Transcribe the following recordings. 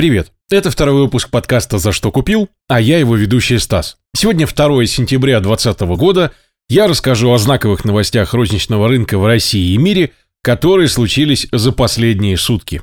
Привет! Это второй выпуск подкаста «За что купил?», а я его ведущий Стас. Сегодня 2 сентября 2020 года. Я расскажу о знаковых новостях розничного рынка в России и мире, которые случились за последние сутки.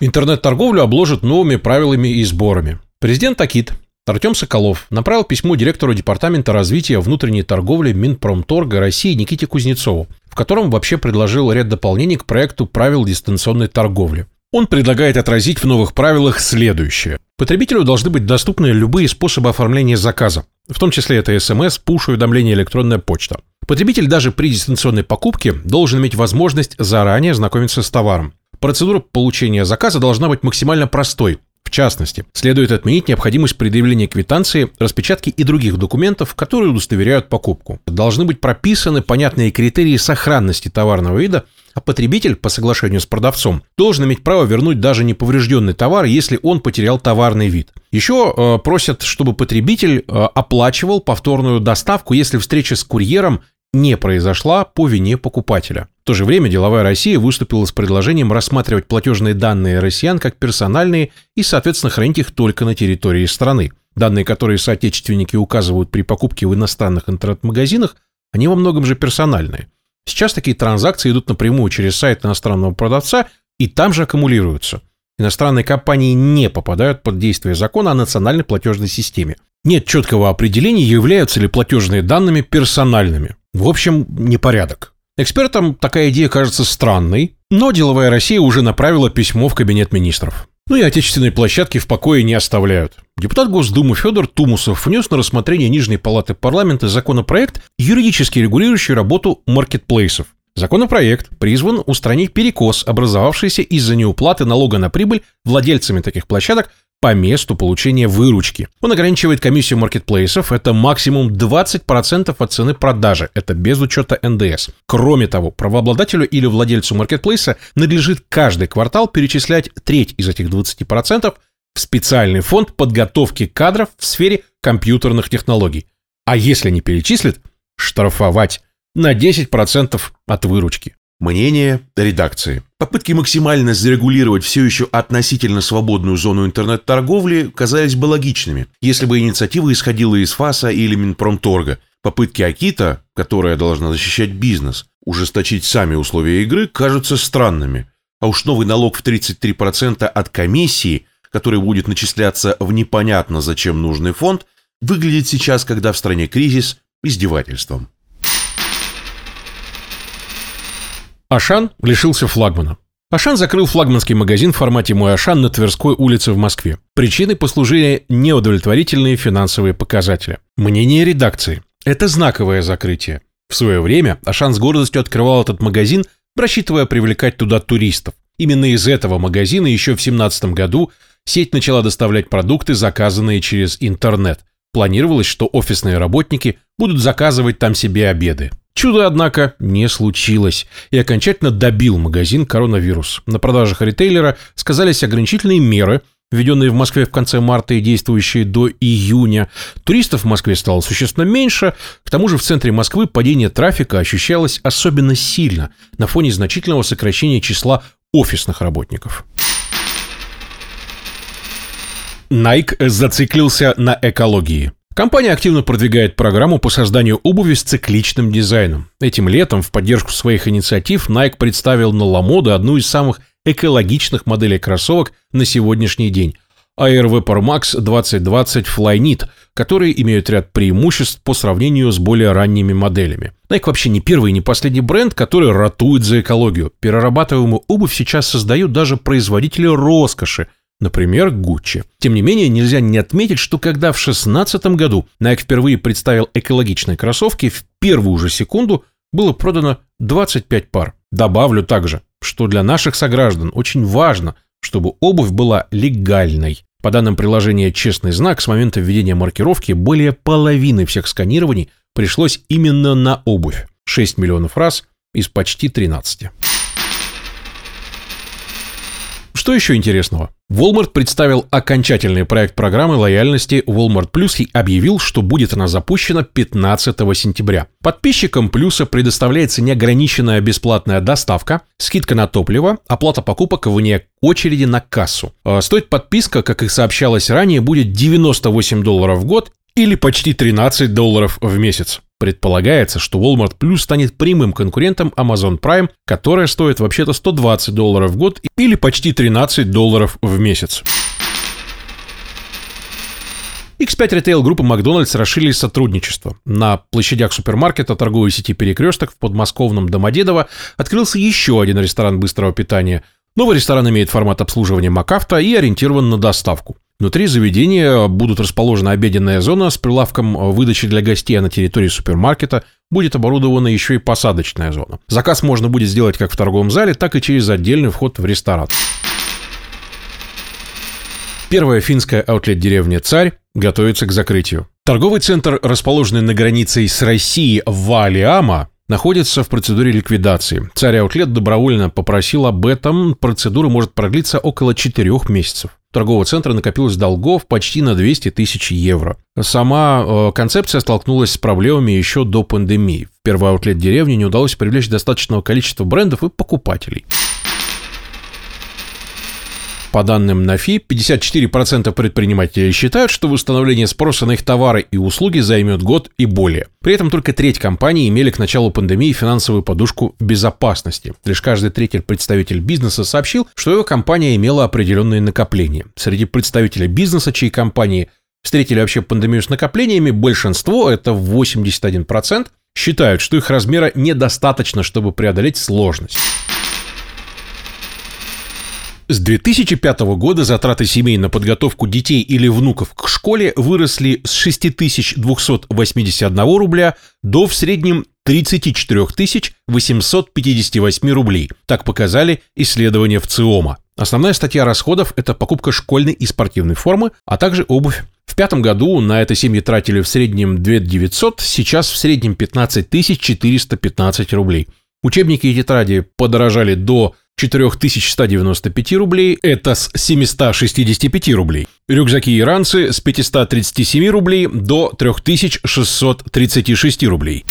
Интернет-торговлю обложат новыми правилами и сборами. Президент Акит Артем Соколов направил письмо директору Департамента развития внутренней торговли Минпромторга России Никите Кузнецову, в котором вообще предложил ряд дополнений к проекту правил дистанционной торговли. Он предлагает отразить в новых правилах следующее. Потребителю должны быть доступны любые способы оформления заказа, в том числе это смс, пуш-уведомление, электронная почта. Потребитель даже при дистанционной покупке должен иметь возможность заранее знакомиться с товаром. Процедура получения заказа должна быть максимально простой. В частности, следует отменить необходимость предъявления квитанции, распечатки и других документов, которые удостоверяют покупку. Должны быть прописаны понятные критерии сохранности товарного вида, а потребитель, по соглашению с продавцом, должен иметь право вернуть даже неповрежденный товар, если он потерял товарный вид. Еще э, просят, чтобы потребитель э, оплачивал повторную доставку, если встреча с курьером не произошла по вине покупателя. В то же время деловая Россия выступила с предложением рассматривать платежные данные россиян как персональные и, соответственно, хранить их только на территории страны. Данные, которые соотечественники указывают при покупке в иностранных интернет-магазинах, они во многом же персональные. Сейчас такие транзакции идут напрямую через сайт иностранного продавца и там же аккумулируются. Иностранные компании не попадают под действие закона о национальной платежной системе. Нет четкого определения, являются ли платежные данными персональными. В общем, непорядок. Экспертам такая идея кажется странной, но деловая Россия уже направила письмо в кабинет министров. Ну и отечественные площадки в покое не оставляют. Депутат Госдумы Федор Тумусов внес на рассмотрение Нижней Палаты парламента законопроект, юридически регулирующий работу маркетплейсов. Законопроект призван устранить перекос, образовавшийся из-за неуплаты налога на прибыль владельцами таких площадок по месту получения выручки. Он ограничивает комиссию маркетплейсов, это максимум 20% от цены продажи, это без учета НДС. Кроме того, правообладателю или владельцу маркетплейса надлежит каждый квартал перечислять треть из этих 20% в специальный фонд подготовки кадров в сфере компьютерных технологий. А если не перечислит, штрафовать на 10% от выручки. Мнение редакции. Попытки максимально зарегулировать все еще относительно свободную зону интернет-торговли казались бы логичными, если бы инициатива исходила из ФАСа или Минпромторга. Попытки Акита, которая должна защищать бизнес, ужесточить сами условия игры, кажутся странными. А уж новый налог в 33% от комиссии, который будет начисляться в непонятно зачем нужный фонд, выглядит сейчас, когда в стране кризис, издевательством. Ашан лишился флагмана. Ашан закрыл флагманский магазин в формате «Мой Ашан» на Тверской улице в Москве. Причиной послужили неудовлетворительные финансовые показатели. Мнение редакции. Это знаковое закрытие. В свое время Ашан с гордостью открывал этот магазин, рассчитывая привлекать туда туристов. Именно из этого магазина еще в 2017 году сеть начала доставлять продукты, заказанные через интернет. Планировалось, что офисные работники будут заказывать там себе обеды. Чудо, однако, не случилось и окончательно добил магазин коронавирус. На продажах ритейлера сказались ограничительные меры, введенные в Москве в конце марта и действующие до июня. Туристов в Москве стало существенно меньше, к тому же в центре Москвы падение трафика ощущалось особенно сильно на фоне значительного сокращения числа офисных работников. Nike зациклился на экологии. Компания активно продвигает программу по созданию обуви с цикличным дизайном. Этим летом в поддержку своих инициатив Nike представил на Ламоду одну из самых экологичных моделей кроссовок на сегодняшний день – Air Vapor Max 2020 Flyknit, которые имеют ряд преимуществ по сравнению с более ранними моделями. Nike вообще не первый и не последний бренд, который ратует за экологию. Перерабатываемую обувь сейчас создают даже производители роскоши – Например, Гуччи. Тем не менее, нельзя не отметить, что когда в 2016 году Nike впервые представил экологичные кроссовки, в первую же секунду было продано 25 пар. Добавлю также, что для наших сограждан очень важно, чтобы обувь была легальной. По данным приложения «Честный знак», с момента введения маркировки более половины всех сканирований пришлось именно на обувь. 6 миллионов раз из почти 13. Что еще интересного? Walmart представил окончательный проект программы лояльности Walmart Plus и объявил, что будет она запущена 15 сентября. Подписчикам Плюса предоставляется неограниченная бесплатная доставка, скидка на топливо, оплата покупок вне очереди на кассу. А стоить подписка, как и сообщалось ранее, будет 98 долларов в год или почти 13 долларов в месяц. Предполагается, что Walmart Plus станет прямым конкурентом Amazon Prime, которая стоит вообще-то 120 долларов в год или почти 13 долларов в месяц. X5 Retail группы Макдональдс расширили сотрудничество. На площадях супермаркета торговой сети «Перекресток» в подмосковном Домодедово открылся еще один ресторан быстрого питания. Новый ресторан имеет формат обслуживания МакАвто и ориентирован на доставку. Внутри заведения будут расположена обеденная зона с прилавком выдачи для гостей, а на территории супермаркета будет оборудована еще и посадочная зона. Заказ можно будет сделать как в торговом зале, так и через отдельный вход в ресторан. Первая финская аутлет-деревня «Царь» готовится к закрытию. Торговый центр, расположенный на границе с Россией Валиама, находится в процедуре ликвидации. Царь Аутлет добровольно попросил об этом. Процедура может продлиться около 4 месяцев торгового центра накопилось долгов почти на 200 тысяч евро. Сама э, концепция столкнулась с проблемами еще до пандемии. В первый аутлет деревни не удалось привлечь достаточного количества брендов и покупателей. По данным НАФИ, 54% предпринимателей считают, что восстановление спроса на их товары и услуги займет год и более. При этом только треть компаний имели к началу пандемии финансовую подушку безопасности. Лишь каждый третий представитель бизнеса сообщил, что его компания имела определенные накопления. Среди представителей бизнеса, чьи компании встретили вообще пандемию с накоплениями, большинство, это 81%, считают, что их размера недостаточно, чтобы преодолеть сложность. С 2005 года затраты семей на подготовку детей или внуков к школе выросли с 6281 рубля до в среднем 34 858 рублей. Так показали исследования в ЦИОМа. Основная статья расходов – это покупка школьной и спортивной формы, а также обувь. В пятом году на это семьи тратили в среднем 2 900, сейчас в среднем 15 415 рублей. Учебники и тетради подорожали до 4195 рублей, это с 765 рублей. Рюкзаки и ранцы с 537 рублей до 3636 рублей.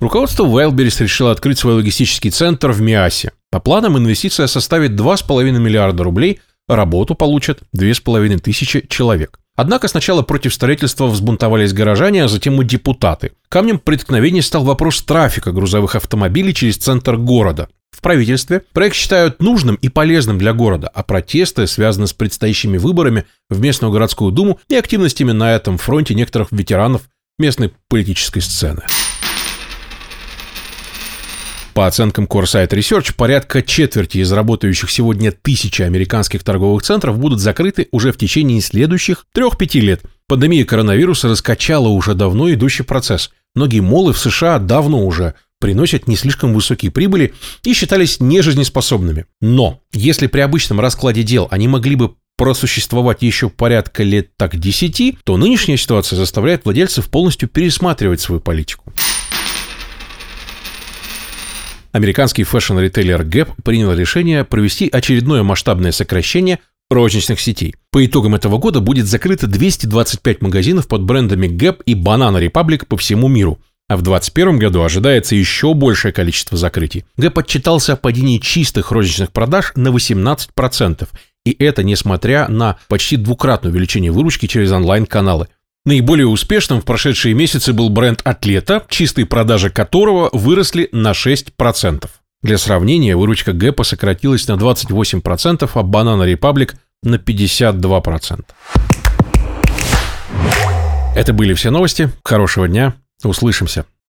Руководство Wildberries решило открыть свой логистический центр в Миасе. По планам инвестиция составит 2,5 миллиарда рублей, работу получат 2500 человек. Однако сначала против строительства взбунтовались горожане, а затем и депутаты. Камнем преткновения стал вопрос трафика грузовых автомобилей через центр города. В правительстве проект считают нужным и полезным для города, а протесты связаны с предстоящими выборами в местную городскую думу и активностями на этом фронте некоторых ветеранов местной политической сцены. По оценкам Coresight Research, порядка четверти из работающих сегодня тысячи американских торговых центров будут закрыты уже в течение следующих 3-5 лет. Пандемия коронавируса раскачала уже давно идущий процесс. Многие молы в США давно уже приносят не слишком высокие прибыли и считались нежизнеспособными. Но если при обычном раскладе дел они могли бы просуществовать еще порядка лет так 10, то нынешняя ситуация заставляет владельцев полностью пересматривать свою политику. Американский фэшн-ритейлер Gap принял решение провести очередное масштабное сокращение розничных сетей. По итогам этого года будет закрыто 225 магазинов под брендами Gap и Banana Republic по всему миру. А в 2021 году ожидается еще большее количество закрытий. Gap отчитался о падении чистых розничных продаж на 18%. И это несмотря на почти двукратное увеличение выручки через онлайн-каналы. Наиболее успешным в прошедшие месяцы был бренд Athleta, чистые продажи которого выросли на 6%. Для сравнения, выручка Гэпа сократилась на 28%, а Banana Republic на 52%. Это были все новости. Хорошего дня. Услышимся.